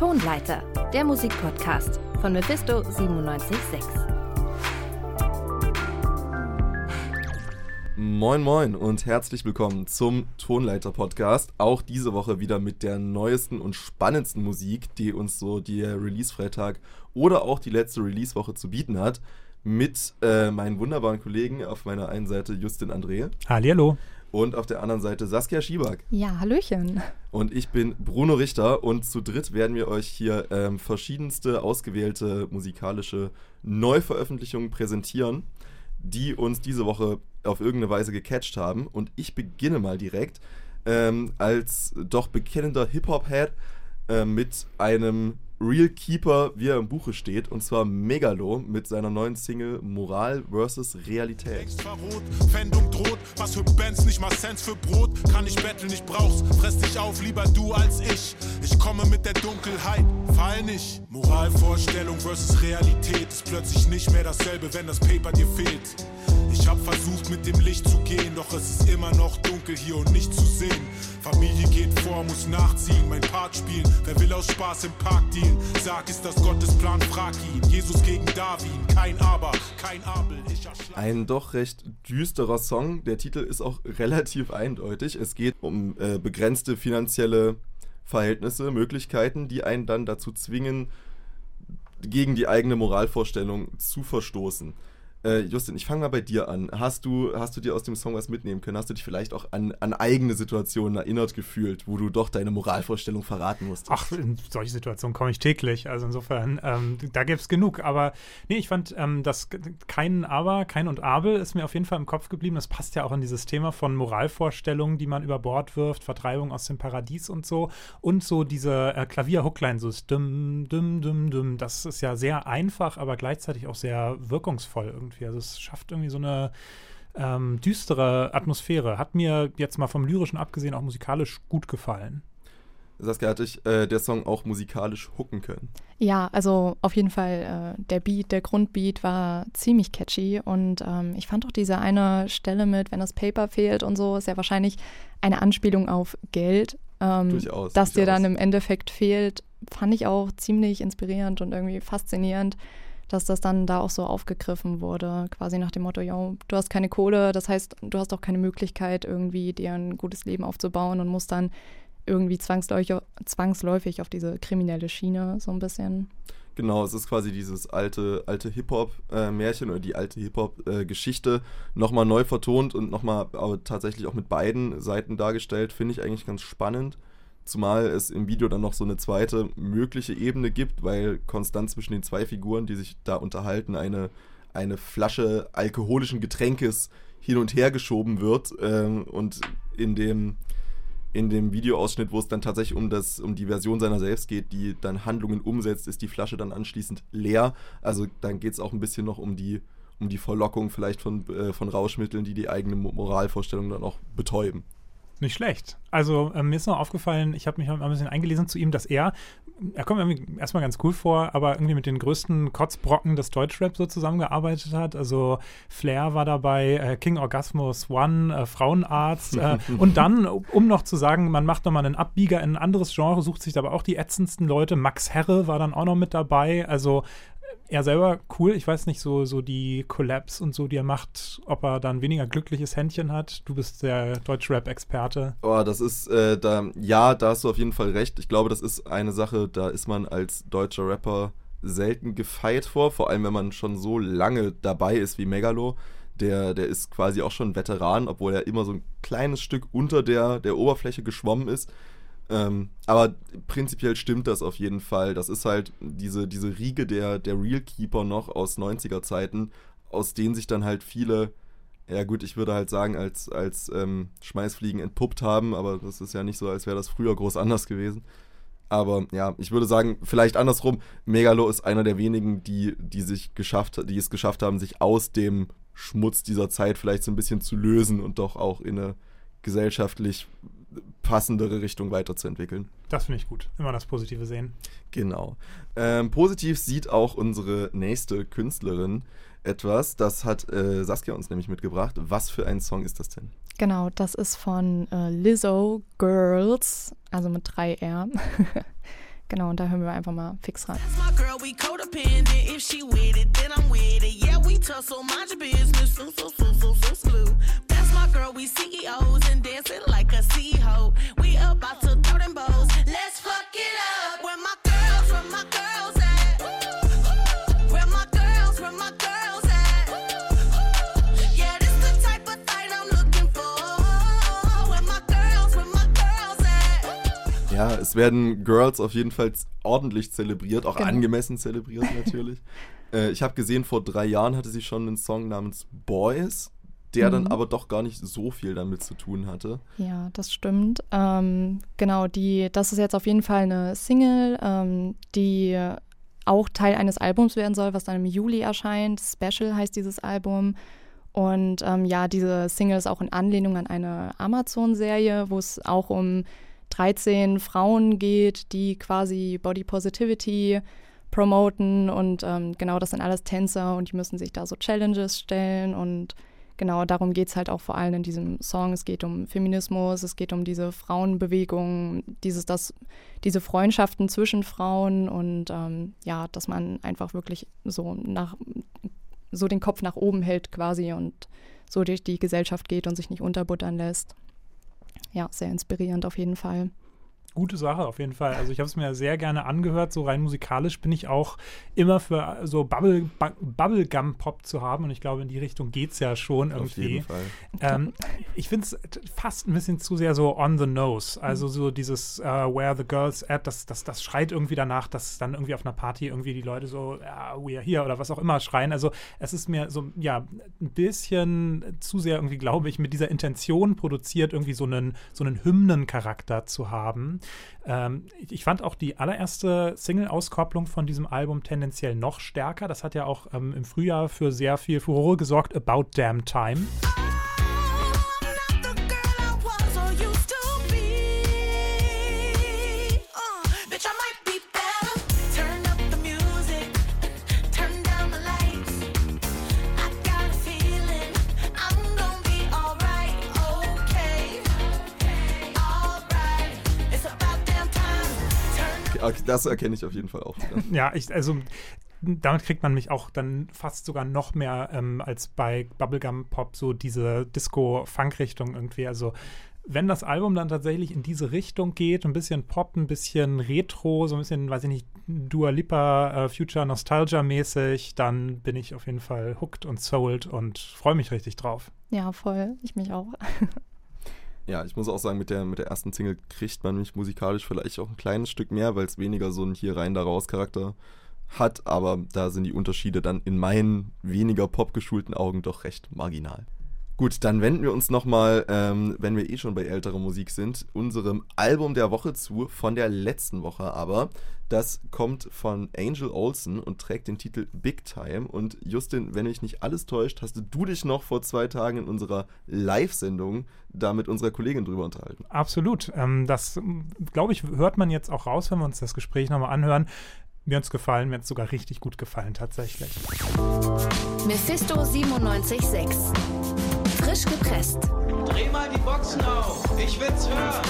Tonleiter, der Musikpodcast von Mephisto 976. Moin Moin und herzlich willkommen zum Tonleiter Podcast. Auch diese Woche wieder mit der neuesten und spannendsten Musik, die uns so der Release-Freitag oder auch die letzte Release-Woche zu bieten hat. Mit äh, meinen wunderbaren Kollegen auf meiner einen Seite Justin André. Hallihallo. Und auf der anderen Seite Saskia Schiebak. Ja, Hallöchen. Und ich bin Bruno Richter und zu dritt werden wir euch hier ähm, verschiedenste ausgewählte musikalische Neuveröffentlichungen präsentieren, die uns diese Woche auf irgendeine Weise gecatcht haben. Und ich beginne mal direkt ähm, als doch bekennender Hip-Hop-Head äh, mit einem Real Keeper, wie er im Buche steht, und zwar Megalo mit seiner neuen Single Moral vs. Realität. Verrot, Pfändung droht, was für Bands, nicht mal Cents für Brot. Kann ich betteln, ich brauch's, fress dich auf, lieber du als ich. Ich komme mit der Dunkelheit, fall nicht. Moralvorstellung versus Realität ist plötzlich nicht mehr dasselbe, wenn das Paper dir fehlt. Ich hab versucht mit dem Licht zu gehen, doch es ist immer noch dunkel hier und nicht zu sehen. Familie geht vor, muss nachziehen, mein Part spielen. Wer will aus Spaß im Park dienen? Sag, ist das Gottes Plan, frag ihn. Jesus gegen Darwin, kein Aber, kein Abel. Ein doch recht düsterer Song. Der Titel ist auch relativ eindeutig. Es geht um äh, begrenzte finanzielle Verhältnisse, Möglichkeiten, die einen dann dazu zwingen, gegen die eigene Moralvorstellung zu verstoßen. Äh, Justin, ich fange mal bei dir an. Hast du, hast du dir aus dem Song was mitnehmen können? Hast du dich vielleicht auch an, an eigene Situationen erinnert gefühlt, wo du doch deine Moralvorstellung verraten musst? Ach, in solche Situationen komme ich täglich. Also insofern, ähm, da gäbe es genug. Aber nee, ich fand ähm, das kein Aber, kein und Abel ist mir auf jeden Fall im Kopf geblieben. Das passt ja auch in dieses Thema von Moralvorstellungen, die man über Bord wirft, Vertreibung aus dem Paradies und so. Und so diese äh, Klavier-Hookline, so düm, düm, düm, düm. Das ist ja sehr einfach, aber gleichzeitig auch sehr wirkungsvoll irgendwie irgendwie. Also es schafft irgendwie so eine ähm, düstere Atmosphäre. Hat mir jetzt mal vom Lyrischen abgesehen auch musikalisch gut gefallen. Saskia, hat dich äh, der Song auch musikalisch hooken können? Ja, also auf jeden Fall äh, der Beat, der Grundbeat war ziemlich catchy und ähm, ich fand auch diese eine Stelle mit, wenn das Paper fehlt und so, ist ja wahrscheinlich eine Anspielung auf Geld. Ähm, durchaus. Dass durchaus. dir dann im Endeffekt fehlt, fand ich auch ziemlich inspirierend und irgendwie faszinierend dass das dann da auch so aufgegriffen wurde, quasi nach dem Motto, ja, du hast keine Kohle, das heißt, du hast auch keine Möglichkeit, irgendwie dir ein gutes Leben aufzubauen und musst dann irgendwie zwangsläufig, auf diese kriminelle Schiene so ein bisschen. Genau, es ist quasi dieses alte, alte Hip-Hop-Märchen äh, oder die alte Hip-Hop-Geschichte äh, nochmal neu vertont und nochmal aber tatsächlich auch mit beiden Seiten dargestellt. Finde ich eigentlich ganz spannend. Zumal es im Video dann noch so eine zweite mögliche Ebene gibt, weil konstant zwischen den zwei Figuren, die sich da unterhalten, eine, eine Flasche alkoholischen Getränkes hin und her geschoben wird. Ähm, und in dem, in dem Videoausschnitt, wo es dann tatsächlich um, das, um die Version seiner selbst geht, die dann Handlungen umsetzt, ist die Flasche dann anschließend leer. Also dann geht es auch ein bisschen noch um die, um die Verlockung vielleicht von, äh, von Rauschmitteln, die die eigene Moralvorstellung dann auch betäuben. Nicht schlecht. Also äh, mir ist noch aufgefallen, ich habe mich mal ein bisschen eingelesen zu ihm, dass er, er kommt irgendwie erstmal ganz cool vor, aber irgendwie mit den größten Kotzbrocken des Deutschrap so zusammengearbeitet hat. Also Flair war dabei, äh, King Orgasmus One, äh, Frauenarzt. Äh, und dann, um noch zu sagen, man macht nochmal einen Abbieger in ein anderes Genre, sucht sich aber auch die ätzendsten Leute. Max Herre war dann auch noch mit dabei. Also er selber cool. Ich weiß nicht, so, so die Collabs und so, die er macht, ob er dann weniger glückliches Händchen hat. Du bist der Deutsch-Rap-Experte. Oh, das ist, äh, da, ja, da hast du auf jeden Fall recht. Ich glaube, das ist eine Sache, da ist man als deutscher Rapper selten gefeit vor, vor allem wenn man schon so lange dabei ist wie Megalo. Der, der ist quasi auch schon Veteran, obwohl er immer so ein kleines Stück unter der, der Oberfläche geschwommen ist. Ähm, aber prinzipiell stimmt das auf jeden Fall. Das ist halt diese, diese Riege der, der Real Keeper noch aus 90er Zeiten, aus denen sich dann halt viele, ja gut, ich würde halt sagen, als, als ähm, Schmeißfliegen entpuppt haben, aber das ist ja nicht so, als wäre das früher groß anders gewesen. Aber ja, ich würde sagen, vielleicht andersrum, Megalo ist einer der wenigen, die, die sich geschafft, die es geschafft haben, sich aus dem Schmutz dieser Zeit vielleicht so ein bisschen zu lösen und doch auch in eine gesellschaftlich passendere Richtung weiterzuentwickeln. Das finde ich gut. Immer das Positive sehen. Genau. Ähm, positiv sieht auch unsere nächste Künstlerin etwas. Das hat äh, Saskia uns nämlich mitgebracht. Was für ein Song ist das denn? Genau, das ist von äh, Lizzo Girls, also mit drei R. Genau, und da hören wir einfach mal fix rein. That's my girl, we codependent. If she with it, then I'm with it. Yeah, we tussle, mind your business. So, so, so, so, so, slew. That's my girl, we CEOs and dancing like a CEO. We about to throw them bows. Ja, es werden Girls auf jeden Fall ordentlich zelebriert, auch Genau. angemessen zelebriert natürlich. äh, ich habe gesehen, vor drei Jahren hatte sie schon einen Song namens Boys, der dann Mhm. aber doch gar nicht so viel damit zu tun hatte. Ja, das stimmt. Ähm, genau, die, das ist jetzt auf jeden Fall eine Single, ähm, die auch Teil eines Albums werden soll, was dann im Juli erscheint. Special heißt dieses Album. Und ähm, ja, diese Single ist auch in Anlehnung an eine Amazon-Serie, wo es auch um 13 Frauen geht, die quasi Body Positivity promoten. Und ähm, genau, das sind alles Tänzer und die müssen sich da so Challenges stellen und genau darum geht es halt auch vor allem in diesem Song. Es geht um Feminismus, es geht um diese Frauenbewegung, dieses, das, diese Freundschaften zwischen Frauen und ähm, ja, dass man einfach wirklich so nach so den Kopf nach oben hält quasi und so durch die Gesellschaft geht und sich nicht unterbuttern lässt. Ja, sehr inspirierend auf jeden Fall. Gute Sache auf jeden Fall. Also ich habe es mir sehr gerne angehört. So rein musikalisch bin ich auch immer für so Bubble, Bu- Bubblegum-Pop zu haben. Und ich glaube, in die Richtung geht es ja schon Auf irgendwie. jeden Fall. Ähm, ich finde es fast ein bisschen zu sehr so on the nose. Also so dieses äh, Where the Girls at, das, das, das schreit irgendwie danach, dass dann irgendwie auf einer Party irgendwie die Leute so, ja, we are here oder was auch immer schreien. Also es ist mir so, ja, ein bisschen zu sehr irgendwie, glaube ich, mit dieser Intention produziert, irgendwie so einen, so einen Hymnencharakter zu haben. Ähm, ich, fand auch die allererste Single-Auskopplung von diesem Album tendenziell noch stärker. Das hat ja auch ähm, im Frühjahr für sehr viel Furore gesorgt, About Damn Time. Das erkenne ich auf jeden Fall auch. Ja, ich, also damit kriegt man mich auch dann fast sogar noch mehr ähm, als bei Bubblegum Pop so diese Disco-Funk-Richtung irgendwie. Also wenn das Album dann tatsächlich in diese Richtung geht, ein bisschen Pop, ein bisschen Retro, so ein bisschen, weiß ich nicht, Dua Lipa, äh, Future Nostalgia mäßig, dann bin ich auf jeden Fall hooked und sold und freue mich richtig drauf. Ja, voll. Ich mich auch. Ja, ich muss auch sagen, mit der, mit der ersten Single kriegt man mich musikalisch vielleicht auch ein kleines Stück mehr, weil es weniger so einen hier rein, da raus Charakter hat, aber da sind die Unterschiede dann in meinen weniger popgeschulten Augen doch recht marginal. Gut, dann wenden wir uns nochmal, ähm, wenn wir eh schon bei älterer Musik sind, unserem Album der Woche zu, von der letzten Woche aber. Das kommt von Angel Olsen und trägt den Titel Big Time. Und Justin, wenn mich nicht alles täuscht, hast du dich noch vor zwei Tagen in unserer Live-Sendung da mit unserer Kollegin drüber unterhalten. Absolut. Ähm, das, glaube ich, hört man jetzt auch raus, wenn wir uns das Gespräch nochmal anhören. Mir hat es gefallen, mir hat es sogar richtig gut gefallen, tatsächlich. Mephisto 97.6. Frisch gepresst. Dreh mal die Boxen auf, ich will's hören.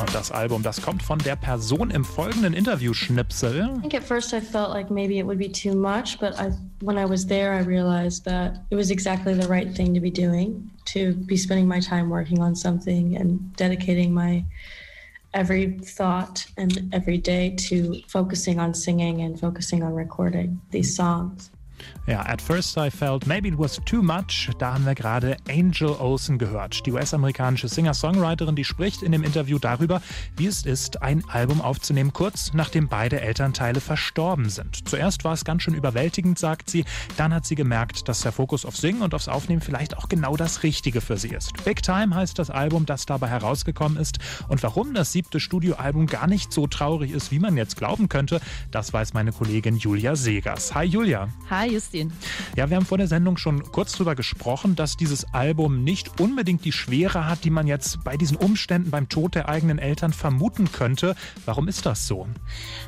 Und das Album, das kommt von der Person im folgenden Interview-Schnipsel. I think at first I felt like maybe it would be too much, but I, when I was there, I realized that it was exactly the right thing to be doing, to be spending my time working on something and dedicating my every thought and every day to focusing on singing and focusing on recording these songs. Ja, at first I felt maybe it was too much. Da haben wir gerade Angel Olsen gehört. Die US-amerikanische Singer-Songwriterin, die spricht in dem Interview darüber, wie es ist, ein Album aufzunehmen, kurz nachdem beide Elternteile verstorben sind. Zuerst war es ganz schön überwältigend, sagt sie. Dann hat sie gemerkt, dass der Fokus auf Singen und aufs Aufnehmen vielleicht auch genau das Richtige für sie ist. Big Time heißt das Album, das dabei herausgekommen ist. Und warum das siebte Studioalbum gar nicht so traurig ist, wie man jetzt glauben könnte, das weiß meine Kollegin Julia Segers. Hi Julia. Hi Hi Justin. Ja, wir haben vor der Sendung schon kurz darüber gesprochen, dass dieses Album nicht unbedingt die Schwere hat, die man jetzt bei diesen Umständen beim Tod der eigenen Eltern vermuten könnte. Warum ist das so?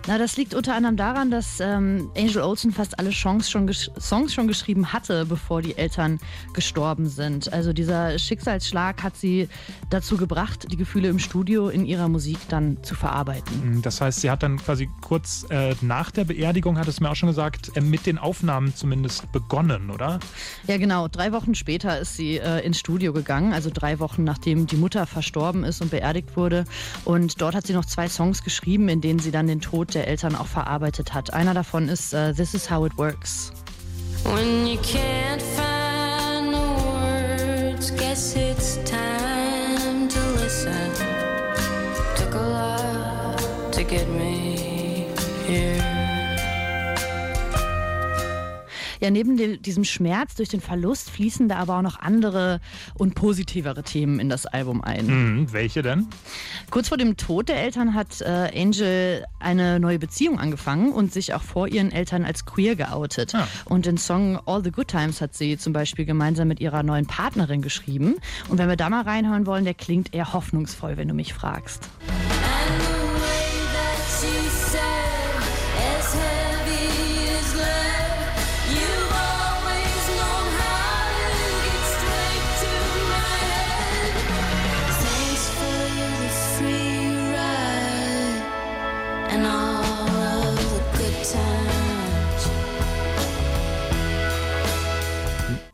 Na, das liegt unter anderem daran, dass ähm, Angel Olsen fast alle Songs schon, Songs schon geschrieben hatte, bevor die Eltern gestorben sind. Also dieser Schicksalsschlag hat sie dazu gebracht, die Gefühle im Studio in ihrer Musik dann zu verarbeiten. Das heißt, sie hat dann quasi kurz äh, nach der Beerdigung, hat es mir auch schon gesagt, äh, mit den Aufnahmen zumindest begonnen, oder? Ja, genau. Drei Wochen später ist sie äh, ins Studio gegangen, also drei Wochen nachdem die Mutter verstorben ist und beerdigt wurde. Und dort hat sie noch zwei Songs geschrieben, in denen sie dann den Tod der Eltern auch verarbeitet hat. Einer davon ist uh, This is How It Works. When you can't find the words, guess it's time to listen. Took a lot to get me here. Ja, neben dem, diesem Schmerz durch den Verlust fließen da aber auch noch andere und positivere Themen in das Album ein. Mhm, welche denn? Kurz vor dem Tod der Eltern hat äh, Angel eine neue Beziehung angefangen und sich auch vor ihren Eltern als queer geoutet. Ah. Und den Song All the Good Times hat sie zum Beispiel gemeinsam mit ihrer neuen Partnerin geschrieben. Und wenn wir da mal reinhören wollen, der klingt eher hoffnungsvoll, wenn du mich fragst.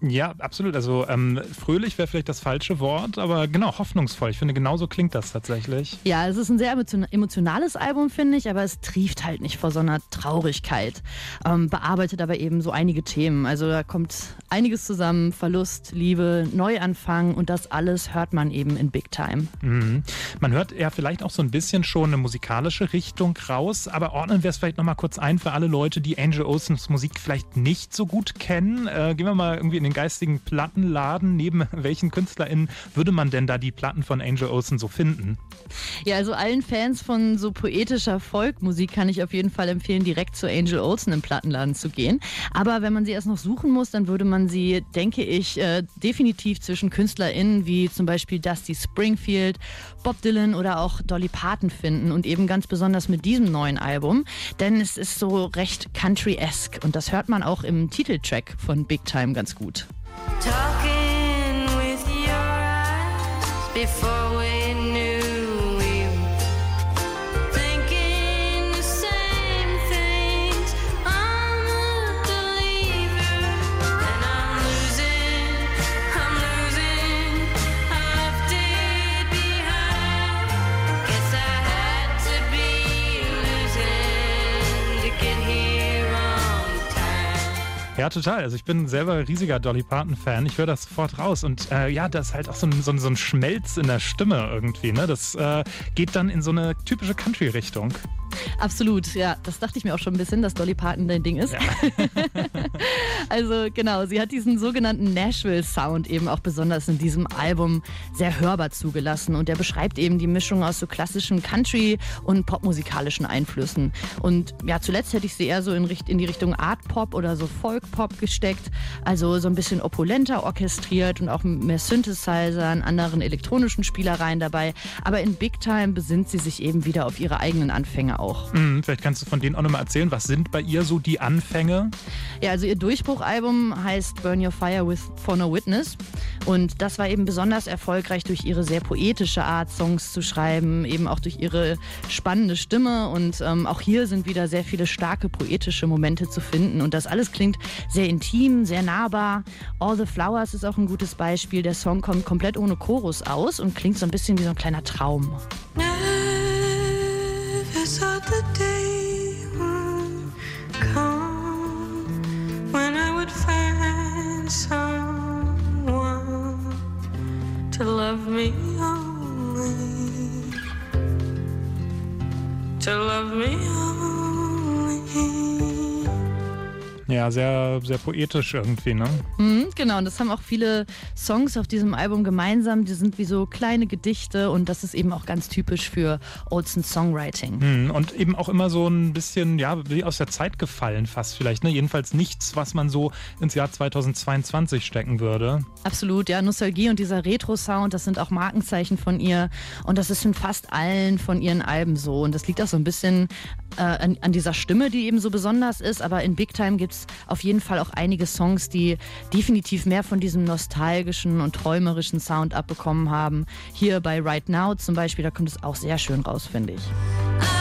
Ja, absolut. Also ähm, fröhlich wäre vielleicht das falsche Wort, aber genau, hoffnungsvoll. Ich finde, genauso klingt das tatsächlich. Ja, es ist ein sehr emotionales Album, finde ich, aber es trieft halt nicht vor so einer Traurigkeit. Ähm, bearbeitet aber eben so einige Themen. Also da kommt einiges zusammen, Verlust, Liebe, Neuanfang und das alles hört man eben in Big Time. Mhm. Man hört ja vielleicht auch so ein bisschen schon eine musikalische Richtung raus, aber ordnen wir es vielleicht nochmal kurz ein für alle Leute, die Angel Olsens Musik vielleicht nicht so gut kennen. Äh, gehen wir mal irgendwie in den geistigen Plattenladen. Neben welchen KünstlerInnen würde man denn da die Platten von Angel Olsen so finden? Ja, also allen Fans von so poetischer Folkmusik kann ich auf jeden Fall empfehlen, direkt zu Angel Olsen im Plattenladen zu gehen. Aber wenn man sie erst noch suchen muss, dann würde man sie, denke ich, äh, definitiv zwischen KünstlerInnen wie zum Beispiel Dusty Springfield, Bob Dylan oder auch Dolly Parton finden und eben ganz besonders mit diesem neuen Album, denn es ist so recht country-esque und das hört man auch im Titeltrack von Big Time ganz gut. Talking with your eyes before we Ja, total. Also ich bin selber riesiger Dolly Parton-Fan. Ich höre das sofort raus. Und äh, ja, das ist halt auch so ein, so, ein, so ein Schmelz in der Stimme irgendwie. Ne? Das äh, geht dann in so eine typische Country-Richtung. Absolut, ja. Das dachte ich mir auch schon ein bisschen, dass Dolly Parton dein Ding ist. Ja. also genau, sie hat diesen sogenannten Nashville-Sound eben auch besonders in diesem Album sehr hörbar zugelassen. Und der beschreibt eben die Mischung aus so klassischen Country- und popmusikalischen Einflüssen. Und ja, zuletzt hätte ich sie eher so in, in die Richtung Art-Pop oder so Folk-Pop gesteckt. Also so ein bisschen opulenter orchestriert und auch mehr Synthesizern, anderen elektronischen Spielereien dabei. Aber in Big Time besinnt sie sich eben wieder auf ihre eigenen Anfänge auch. Mhm, vielleicht kannst du von denen auch nochmal erzählen. Was sind bei ihr so die Anfänge? Ja, also ihr Durchbruchalbum heißt Burn Your Fire with For No Witness. Und das war eben besonders erfolgreich durch ihre sehr poetische Art, Songs zu schreiben, eben auch durch ihre spannende Stimme. Und ähm, auch hier sind wieder sehr viele starke poetische Momente zu finden. Und das alles klingt sehr intim, sehr nahbar. All the Flowers ist auch ein gutes Beispiel. Der Song kommt komplett ohne Chorus aus und klingt so ein bisschen wie so ein kleiner Traum. thought to love me only, Ja, sehr, sehr poetisch irgendwie, ne? Mhm, genau, und das haben auch viele Songs auf diesem Album gemeinsam. Die sind wie so kleine Gedichte und das ist eben auch ganz typisch für Olsen Songwriting. Mhm, und eben auch immer so ein bisschen, ja, wie aus der Zeit gefallen fast vielleicht, ne? Jedenfalls nichts, was man so ins Jahr 2022 stecken würde. Absolut, ja, Nostalgie und dieser Retro-Sound, das sind auch Markenzeichen von ihr und das ist in fast allen von ihren Alben so und das liegt auch so ein bisschen äh, an, an dieser Stimme, die eben so besonders ist, aber in Big Time gibt es auf jeden Fall auch einige Songs, die definitiv mehr von diesem nostalgischen und träumerischen Sound abbekommen haben. Hier bei Right Now zum Beispiel, da kommt es auch sehr schön raus, finde ich.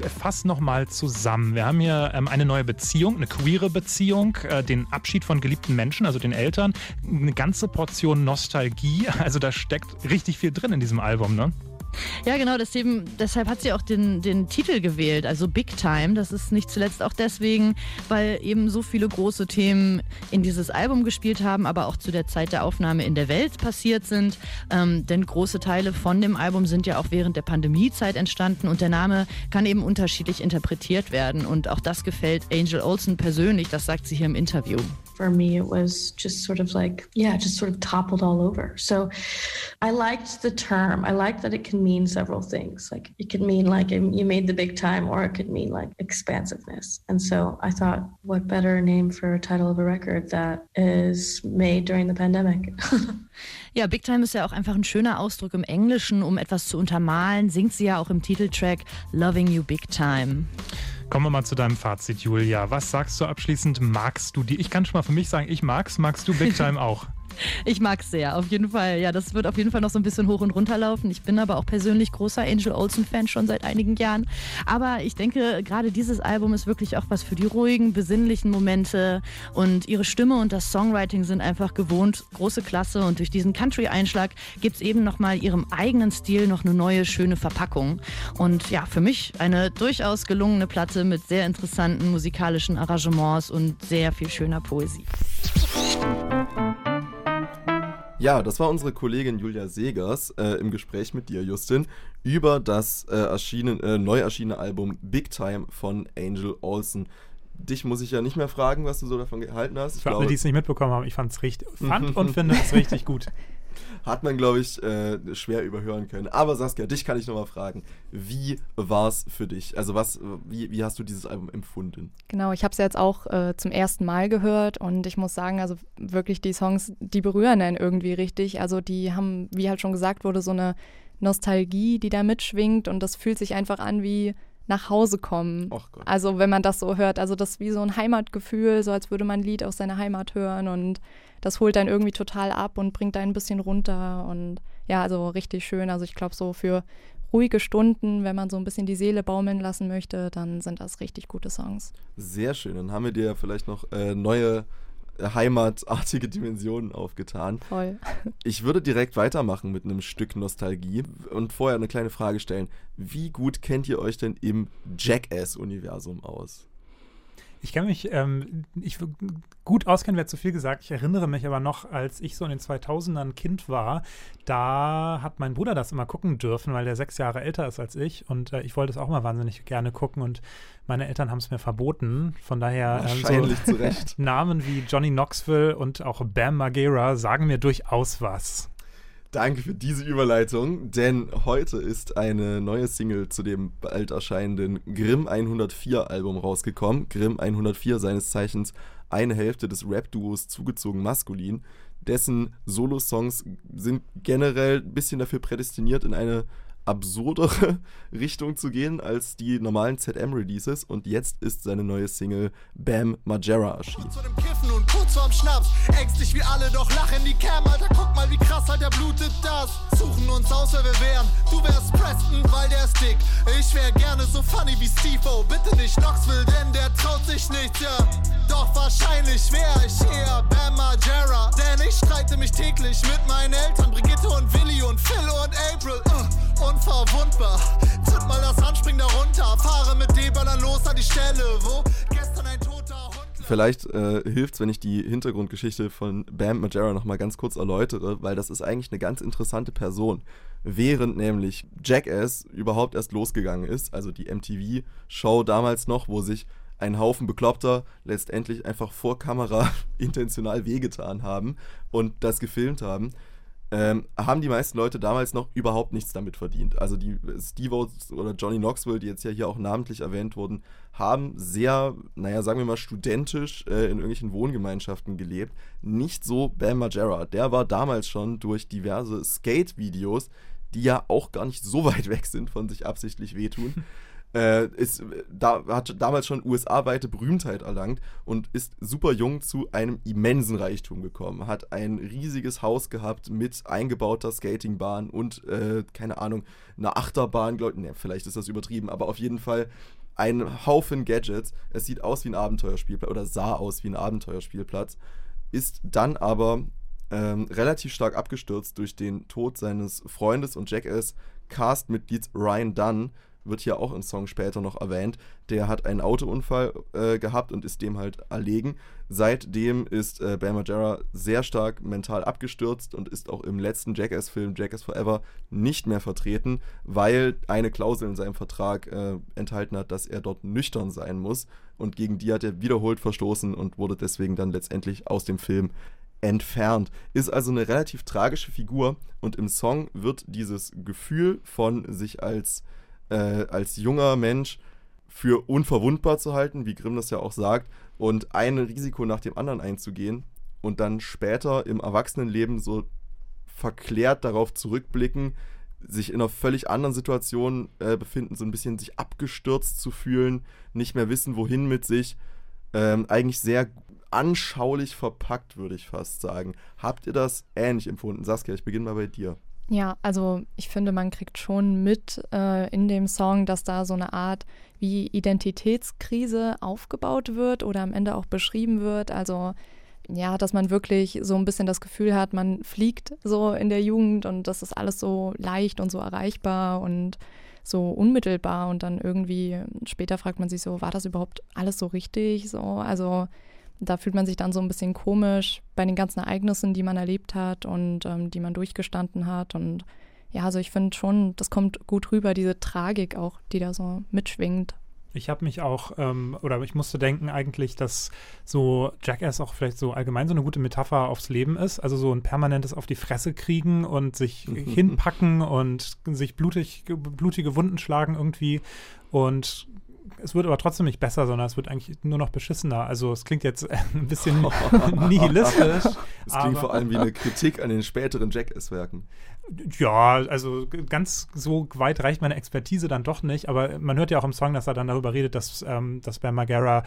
Ich fasse nochmal zusammen. Wir haben hier ähm, eine neue Beziehung, eine queere Beziehung, äh, den Abschied von geliebten Menschen, also den Eltern, eine ganze Portion Nostalgie. Also da steckt richtig viel drin in diesem Album, ne? Ja, genau, deswegen, deshalb hat sie auch den, den Titel gewählt, also Big Time. Das ist nicht zuletzt auch deswegen, weil eben so viele große Themen in dieses Album gespielt haben, aber auch zu der Zeit der Aufnahme in der Welt passiert sind. Ähm, denn große Teile von dem Album sind ja auch während der Pandemiezeit entstanden und der Name kann eben unterschiedlich interpretiert werden. Und auch das gefällt Angel Olsen persönlich, das sagt sie hier im Interview. for me, it was just sort of like, yeah, just sort of toppled all over. So I liked the term. I liked that it can mean several things. Like it could mean like you made the big time, or it could mean like expansiveness. And so I thought, what better name for a title of a record that is made during the pandemic? Ja, Big Time ist ja auch einfach ein schöner Ausdruck im Englischen, um etwas zu untermalen. Singt sie ja auch im Titeltrack Loving You Big Time. Kommen wir mal zu deinem Fazit, Julia. Was sagst du abschließend? Magst du die? Ich kann schon mal für mich sagen, ich mag's. Magst du Big Time auch? Ich mag es sehr, auf jeden Fall. Ja, das wird auf jeden Fall noch so ein bisschen hoch und runter laufen. Ich bin aber auch persönlich großer Angel Olsen-Fan schon seit einigen Jahren. Aber ich denke, gerade dieses Album ist wirklich auch was für die ruhigen, besinnlichen Momente. Und ihre Stimme und das Songwriting sind einfach gewohnt große Klasse. Und durch diesen Country-Einschlag gibt es eben nochmal ihrem eigenen Stil noch eine neue, schöne Verpackung. Und ja, für mich eine durchaus gelungene Platte mit sehr interessanten musikalischen Arrangements und sehr viel schöner Poesie. Ja, das war unsere Kollegin Julia Segers äh, im Gespräch mit dir, Justin, über das äh, erschienen, äh, neu erschienene Album Big Time von Angel Olsen. Dich muss ich ja nicht mehr fragen, was du so davon gehalten hast. Ich Für alle, glaube, die es nicht mitbekommen haben, ich fand's richtig, fand und finde es richtig gut. Hat man, glaube ich, äh, schwer überhören können. Aber Saskia, dich kann ich nochmal fragen. Wie war es für dich? Also was, wie, wie hast du dieses Album empfunden? Genau, ich habe es jetzt auch äh, zum ersten Mal gehört und ich muss sagen, also wirklich die Songs, die berühren einen irgendwie richtig. Also die haben, wie halt schon gesagt wurde, so eine Nostalgie, die da mitschwingt und das fühlt sich einfach an wie nach Hause kommen. Also wenn man das so hört, also das ist wie so ein Heimatgefühl, so als würde man ein Lied aus seiner Heimat hören und das holt dann irgendwie total ab und bringt einen ein bisschen runter und ja, also richtig schön. Also ich glaube so für ruhige Stunden, wenn man so ein bisschen die Seele baumeln lassen möchte, dann sind das richtig gute Songs. Sehr schön. Dann haben wir dir vielleicht noch äh, neue heimatartige Dimensionen aufgetan. Voll. Ich würde direkt weitermachen mit einem Stück Nostalgie und vorher eine kleine Frage stellen. Wie gut kennt ihr euch denn im Jackass-Universum aus? Ich kann mich, ähm, ich gut auskennen wäre zu viel gesagt. Ich erinnere mich aber noch, als ich so in den 2000ern Kind war, da hat mein Bruder das immer gucken dürfen, weil der sechs Jahre älter ist als ich und äh, ich wollte es auch mal wahnsinnig gerne gucken und meine Eltern haben es mir verboten. Von daher ähm, so zu Recht. Namen wie Johnny Knoxville und auch Bam Margera sagen mir durchaus was. Danke für diese Überleitung, denn heute ist eine neue Single zu dem bald erscheinenden Grimm 104 Album rausgekommen. Grimm 104 seines Zeichens eine Hälfte des Rap-Duos zugezogen maskulin. Dessen Solo-Songs sind generell ein bisschen dafür prädestiniert, in eine absurdere Richtung zu gehen als die normalen ZM-Releases und jetzt ist seine neue Single Bam Majera erschienen. Zwar am Schnaps. Ängstlich wie alle, doch lachen die Cam, Alter, guck mal, wie krass, Alter, blutet das. Suchen uns aus, wer wir wären. Du wärst Preston, weil der ist dick. Ich wär gerne so funny wie Steve-O. Bitte nicht Knoxville, denn der traut sich nichts, ja. Doch wahrscheinlich wär ich eher Bam Margera. Denn ich streite mich täglich mit meinen Eltern, Brigitte und Willi und Phil und April. Uh, unverwundbar. Zünd mal das Handspring darunter. Fahre mit D-Ballern los an die Stelle, wo Vielleicht äh, hilft es, wenn ich die Hintergrundgeschichte von Bam Margera nochmal ganz kurz erläutere, weil das ist eigentlich eine ganz interessante Person. Während nämlich Jackass überhaupt erst losgegangen ist, also die MTV-Show damals noch, wo sich ein Haufen Bekloppter letztendlich einfach vor Kamera intentional wehgetan haben und das gefilmt haben, ähm, haben die meisten Leute damals noch überhaupt nichts damit verdient. Also die Steve oder Johnny Knoxville, die jetzt ja hier auch namentlich erwähnt wurden, haben sehr, naja, sagen wir mal, studentisch äh, in irgendwelchen Wohngemeinschaften gelebt. Nicht so Bam Margera. Der war damals schon durch diverse Skate-Videos, die ja auch gar nicht so weit weg sind von sich absichtlich wehtun, äh, ist, da, hat damals schon USA-weite Berühmtheit erlangt und ist super jung zu einem immensen Reichtum gekommen. Hat ein riesiges Haus gehabt mit eingebauter Skatingbahn und, äh, keine Ahnung, einer Achterbahn, glaube ich. Ne, vielleicht ist das übertrieben, aber auf jeden Fall ein Haufen Gadgets. Es sieht aus wie ein Abenteuerspielplatz oder sah aus wie ein Abenteuerspielplatz. Ist dann aber ähm, relativ stark abgestürzt durch den Tod seines Freundes und Jackass Cast-Mitglieds Ryan Dunn, wird hier auch im Song später noch erwähnt. Der hat einen Autounfall äh, gehabt und ist dem halt erlegen. Seitdem ist äh, Bam Margera sehr stark mental abgestürzt und ist auch im letzten Jackass-Film Jackass Forever nicht mehr vertreten, weil eine Klausel in seinem Vertrag äh, enthalten hat, dass er dort nüchtern sein muss. Und gegen die hat er wiederholt verstoßen und wurde deswegen dann letztendlich aus dem Film entfernt. Ist also eine relativ tragische Figur und im Song wird dieses Gefühl von sich als äh, als junger Mensch für unverwundbar zu halten, wie Grimm das ja auch sagt, und ein Risiko nach dem anderen einzugehen und dann später im Erwachsenenleben so verklärt darauf zurückblicken, sich in einer völlig anderen Situation äh, befinden, so ein bisschen sich abgestürzt zu fühlen, nicht mehr wissen, wohin mit sich. Ähm, eigentlich sehr anschaulich verpackt, würde ich fast sagen. Habt ihr das ähnlich empfunden? Saskia, ich beginne mal bei dir. Ja, also ich finde, man kriegt schon mit äh, in dem Song, dass da so eine Art wie Identitätskrise aufgebaut wird oder am Ende auch beschrieben wird. Also ja, dass man wirklich so ein bisschen das Gefühl hat, man fliegt so in der Jugend und das ist alles so leicht und so erreichbar und so unmittelbar und dann irgendwie später fragt man sich so, war das überhaupt alles so richtig? So, also da fühlt man sich dann so ein bisschen komisch bei den ganzen Ereignissen, die man erlebt hat und ähm, die man durchgestanden hat. Und ja, also ich finde schon, das kommt gut rüber, diese Tragik auch, die da so mitschwingt. Ich habe mich auch, ähm, oder ich musste denken eigentlich, dass so Jackass auch vielleicht so allgemein so eine gute Metapher aufs Leben ist. Also so ein permanentes auf die Fresse kriegen und sich hinpacken und sich blutig, blutige Wunden schlagen irgendwie. Und es wird aber trotzdem nicht besser, sondern es wird eigentlich nur noch beschissener. Also es klingt jetzt ein bisschen nihilistisch. Es klingt vor allem wie eine Kritik an den späteren Jackass-Werken. Ja, also ganz so weit reicht meine Expertise dann doch nicht, aber man hört ja auch im Song, dass er dann darüber redet, dass, ähm, dass bei Magara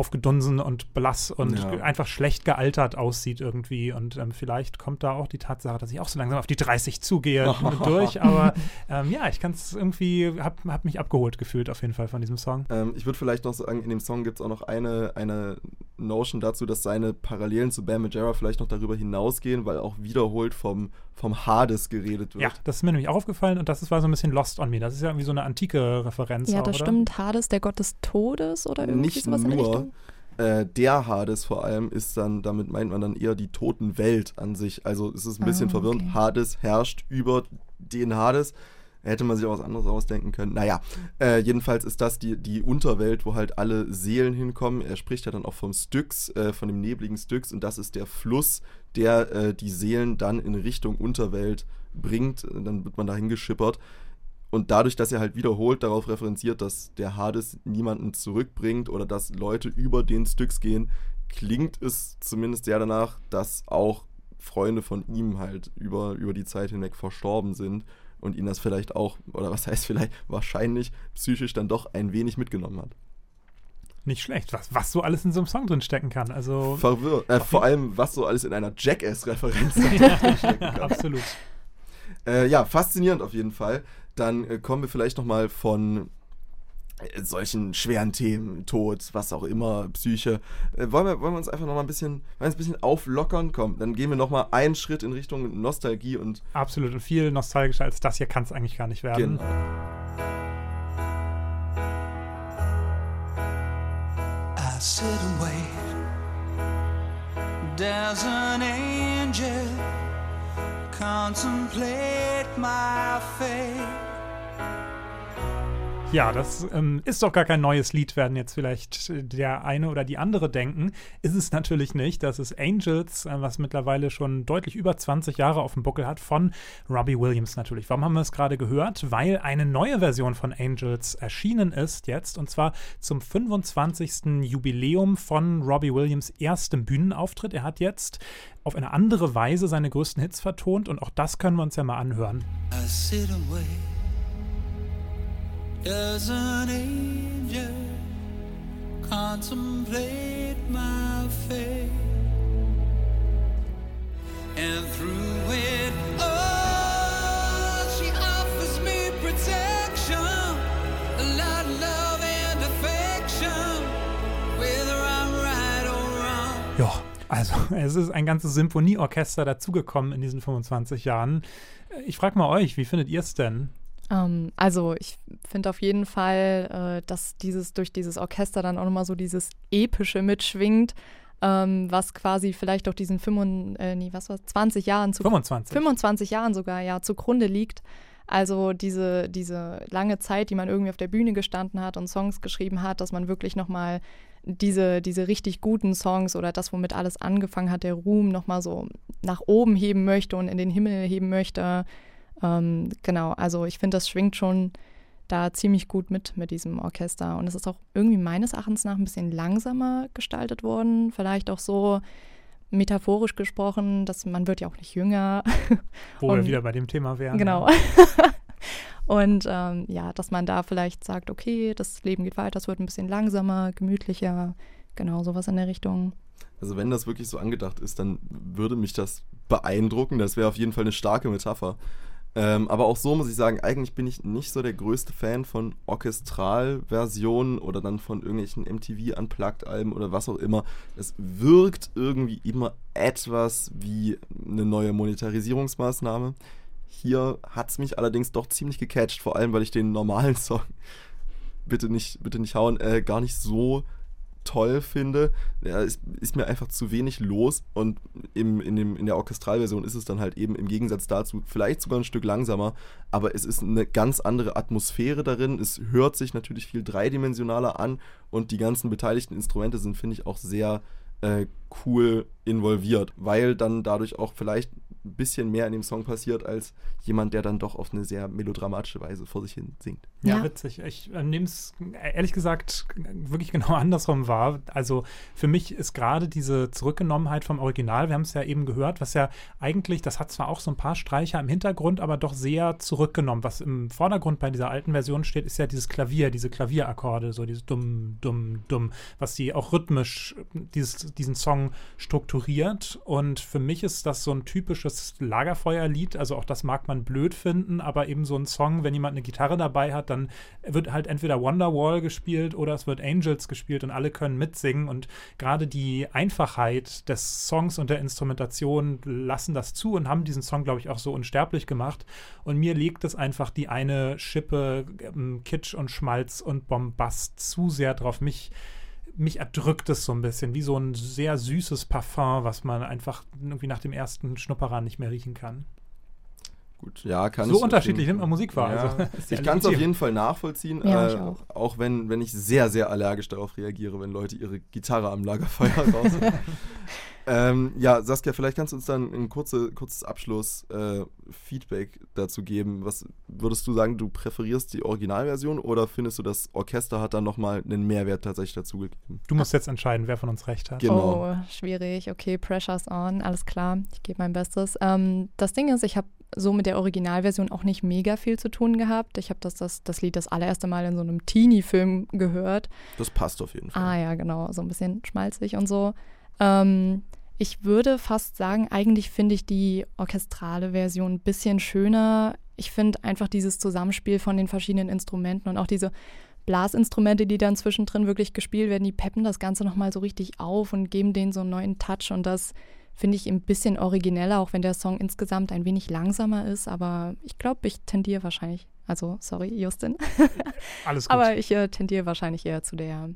aufgedunsen und blass und ja. einfach schlecht gealtert aussieht irgendwie. Und ähm, vielleicht kommt da auch die Tatsache, dass ich auch so langsam auf die 30 zugehe durch. Aber ähm, ja, ich kann es irgendwie, habe hab mich abgeholt gefühlt auf jeden Fall von diesem Song. Ähm, ich würde vielleicht noch sagen, in dem Song gibt es auch noch eine, eine Notion dazu, dass seine Parallelen zu Bam Majera vielleicht noch darüber hinausgehen, weil auch wiederholt vom, vom Hades geredet wird. Ja, das ist mir nämlich auch aufgefallen und das war so ein bisschen Lost on Me. Das ist ja irgendwie so eine antike Referenz. Ja, auch, das oder? stimmt. Hades, der Gott des Todes oder irgendwie Nicht sowas nur. Äh, der Hades vor allem ist dann, damit meint man dann eher die Totenwelt an sich. Also es ist ein bisschen Ah, verwirrend. okay. Hades herrscht über den Hades. Hätte man sich auch was anderes ausdenken können. Naja, äh, jedenfalls ist das die, die Unterwelt, wo halt alle Seelen hinkommen. Er spricht ja dann auch vom Styx, äh, von dem nebligen Styx. Und das ist der Fluss, der äh, die Seelen dann in Richtung Unterwelt bringt. Dann wird man dahin geschippert. Und dadurch, dass er halt wiederholt darauf referenziert, dass der Hades niemanden zurückbringt oder dass Leute über den Styx gehen, klingt es zumindest sehr danach, dass auch Freunde von ihm halt über, über die Zeit hinweg verstorben sind und ihn das vielleicht auch, oder was heißt vielleicht, wahrscheinlich psychisch dann doch ein wenig mitgenommen hat. Nicht schlecht, was, was so alles in so einem Song drin stecken kann. Also Verwirrt. Äh, vor allem, was so alles in einer Jackass-Referenz stecken kann. absolut. Äh, ja, faszinierend auf jeden Fall. Dann äh, kommen wir vielleicht nochmal von äh, solchen schweren Themen, Tod, was auch immer, Psyche. Äh, wollen, wir, wollen wir uns einfach nochmal ein bisschen, ein bisschen auflockern? Komm, dann gehen wir nochmal einen Schritt in Richtung Nostalgie und Absolut. Und viel nostalgischer als das hier kann es eigentlich gar nicht werden. Genau. I sit and wait. There's an angel contemplate my fate. Ja, das ähm, ist doch gar kein neues Lied, werden jetzt vielleicht äh, der eine oder die andere denken. Ist es natürlich nicht. Das ist Angels, äh, was mittlerweile schon deutlich über 20 Jahre auf dem Buckel hat, von Robbie Williams natürlich. Warum haben wir es gerade gehört? Weil eine neue Version von Angels erschienen ist jetzt und zwar zum 25. Jubiläum von Robbie Williams erstem Bühnenauftritt. Er hat jetzt auf eine andere Weise seine größten Hits vertont und auch das können wir uns ja mal anhören. I sit wait. Does an angel contemplate my fate? And through it all, she offers me protection, a lot of love and affection, whether I'm right or wrong. Ja, also es ist ein ganzes Symphonieorchester dazugekommen in diesen 25 Jahren. Ich frage mal euch, wie findet ihr es denn? Ähm, also ich finde auf jeden Fall, äh, dass dieses durch dieses Orchester dann auch nochmal so dieses Epische mitschwingt, ähm, was quasi vielleicht auch diesen 25, äh, nee, was war's, 20 Jahren zu 25. 25 Jahren sogar ja zugrunde liegt. Also diese, diese lange Zeit, die man irgendwie auf der Bühne gestanden hat und Songs geschrieben hat, dass man wirklich nochmal diese, diese richtig guten Songs oder das, womit alles angefangen hat, der Ruhm nochmal so nach oben heben möchte und in den Himmel heben möchte. Ähm, genau, also ich finde, das schwingt schon da ziemlich gut mit mit diesem Orchester. Und es ist auch irgendwie meines Erachtens nach ein bisschen langsamer gestaltet worden. Vielleicht auch so metaphorisch gesprochen, dass man wird ja auch nicht jünger. Wo wir wieder bei dem Thema wären. Genau. Ja. Und ähm, ja, dass man da vielleicht sagt, okay, das Leben geht weiter, es wird ein bisschen langsamer, gemütlicher, genau sowas in der Richtung. Also wenn das wirklich so angedacht ist, dann würde mich das beeindrucken. Das wäre auf jeden Fall eine starke Metapher. Ähm, aber auch so muss ich sagen, eigentlich bin ich nicht so der größte Fan von Orchestralversionen oder dann von irgendwelchen MTV Unplugged-Alben oder was auch immer. Es wirkt irgendwie immer etwas wie eine neue Monetarisierungsmaßnahme. Hier hat es mich allerdings doch ziemlich gecatcht, vor allem weil ich den normalen Song, bitte nicht, bitte nicht hauen, äh, gar nicht so toll finde. Ja, ist, ist mir einfach zu wenig los und im, in, dem, in der Orchestralversion ist es dann halt eben im Gegensatz dazu vielleicht sogar ein Stück langsamer, aber es ist eine ganz andere Atmosphäre darin. Es hört sich natürlich viel dreidimensionaler an und die ganzen beteiligten Instrumente sind, finde ich, auch sehr äh, cool involviert, weil dann dadurch auch vielleicht ein bisschen mehr in dem Song passiert als jemand, der dann doch auf eine sehr melodramatische Weise vor sich hin singt. Ja, Ja. witzig. Ich äh, nehme es ehrlich gesagt wirklich genau andersrum wahr. Also für mich ist gerade diese Zurückgenommenheit vom Original, wir haben es ja eben gehört, was ja eigentlich, das hat zwar auch so ein paar Streicher im Hintergrund, aber doch sehr zurückgenommen. Was im Vordergrund bei dieser alten Version steht, ist ja dieses Klavier, diese Klavierakkorde, so dieses dumm, dumm, dumm, was die auch rhythmisch dieses, diesen Song strukturiert. Und für mich ist das so ein typisches Lagerfeuerlied. Also auch das mag man blöd finden, aber eben so ein Song, wenn jemand eine Gitarre dabei hat, dann wird halt entweder Wonderwall gespielt oder es wird Angels gespielt und alle können mitsingen. Und gerade die Einfachheit des Songs und der Instrumentation lassen das zu und haben diesen Song, glaube ich, auch so unsterblich gemacht. Und mir legt es einfach die eine Schippe ähm, Kitsch und Schmalz und Bombast zu sehr drauf. Mich mich erdrückt es so ein bisschen, wie so ein sehr süßes Parfum, was man einfach irgendwie nach dem ersten Schnupperer nicht mehr riechen kann. Gut, ja, kann So ich. unterschiedlich nimmt man Musik wahr. Ja, Also, ich kann es auf jeden Fall nachvollziehen, Ja, äh, ich auch. auch wenn, wenn ich sehr, sehr allergisch darauf reagiere, wenn Leute ihre Gitarre am Lagerfeuer raus. Ähm, ja, Saskia, vielleicht kannst du uns dann ein kurze, kurzes Abschluss-Feedback dazu geben. Was würdest du sagen, du präferierst die Originalversion oder findest du, das Orchester hat dann nochmal einen Mehrwert tatsächlich dazugegeben? Du musst jetzt entscheiden, wer von uns recht hat. Genau. Oh, schwierig. Okay, Pressure's on. Alles klar. Ich gebe mein Bestes. Ähm, das Ding ist, ich habe so mit der Originalversion auch nicht mega viel zu tun gehabt. Ich habe das, das, das Lied das allererste Mal in so einem Teenie-Film gehört. Das passt auf jeden Fall. Ah ja, genau. So ein bisschen schmalzig und so. Ähm, ich würde fast sagen, eigentlich finde ich die orchestrale Version ein bisschen schöner. Ich finde einfach dieses Zusammenspiel von den verschiedenen Instrumenten und auch diese Blasinstrumente, die dann zwischendrin wirklich gespielt werden, die peppen das Ganze nochmal so richtig auf und geben denen so einen neuen Touch. Und das finde ich ein bisschen origineller, auch wenn der Song insgesamt ein wenig langsamer ist. Aber ich glaube, ich tendiere wahrscheinlich, also sorry, Justin. Alles gut. Aber ich äh, tendiere wahrscheinlich eher zu der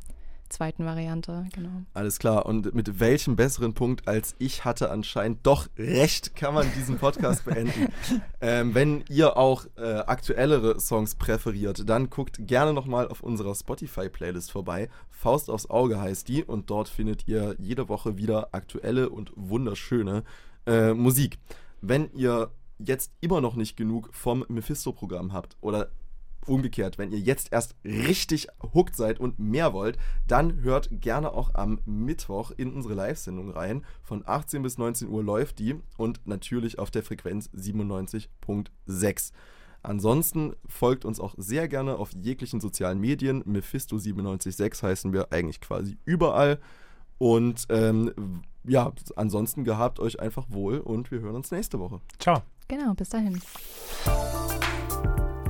zweiten Variante, genau. Alles klar. Und mit welchem besseren Punkt als ich hatte anscheinend doch recht, kann man diesen Podcast beenden. Ähm, wenn ihr auch äh, aktuellere Songs präferiert, dann guckt gerne nochmal auf unserer Spotify-Playlist vorbei. Faust aufs Auge heißt die und dort findet ihr jede Woche wieder aktuelle und wunderschöne äh, Musik. Wenn ihr jetzt immer noch nicht genug vom Mephisto-Programm habt oder umgekehrt, wenn ihr jetzt erst richtig hooked seid und mehr wollt, dann hört gerne auch am Mittwoch in unsere Live-Sendung rein. Von 18 bis 19 Uhr läuft die und natürlich auf der Frequenz 97.6. Ansonsten folgt uns auch sehr gerne auf jeglichen sozialen Medien. Mephisto976 heißen wir eigentlich quasi überall. Und ähm, ja, ansonsten gehabt euch einfach wohl und wir hören uns nächste Woche. Ciao. Genau, bis dahin.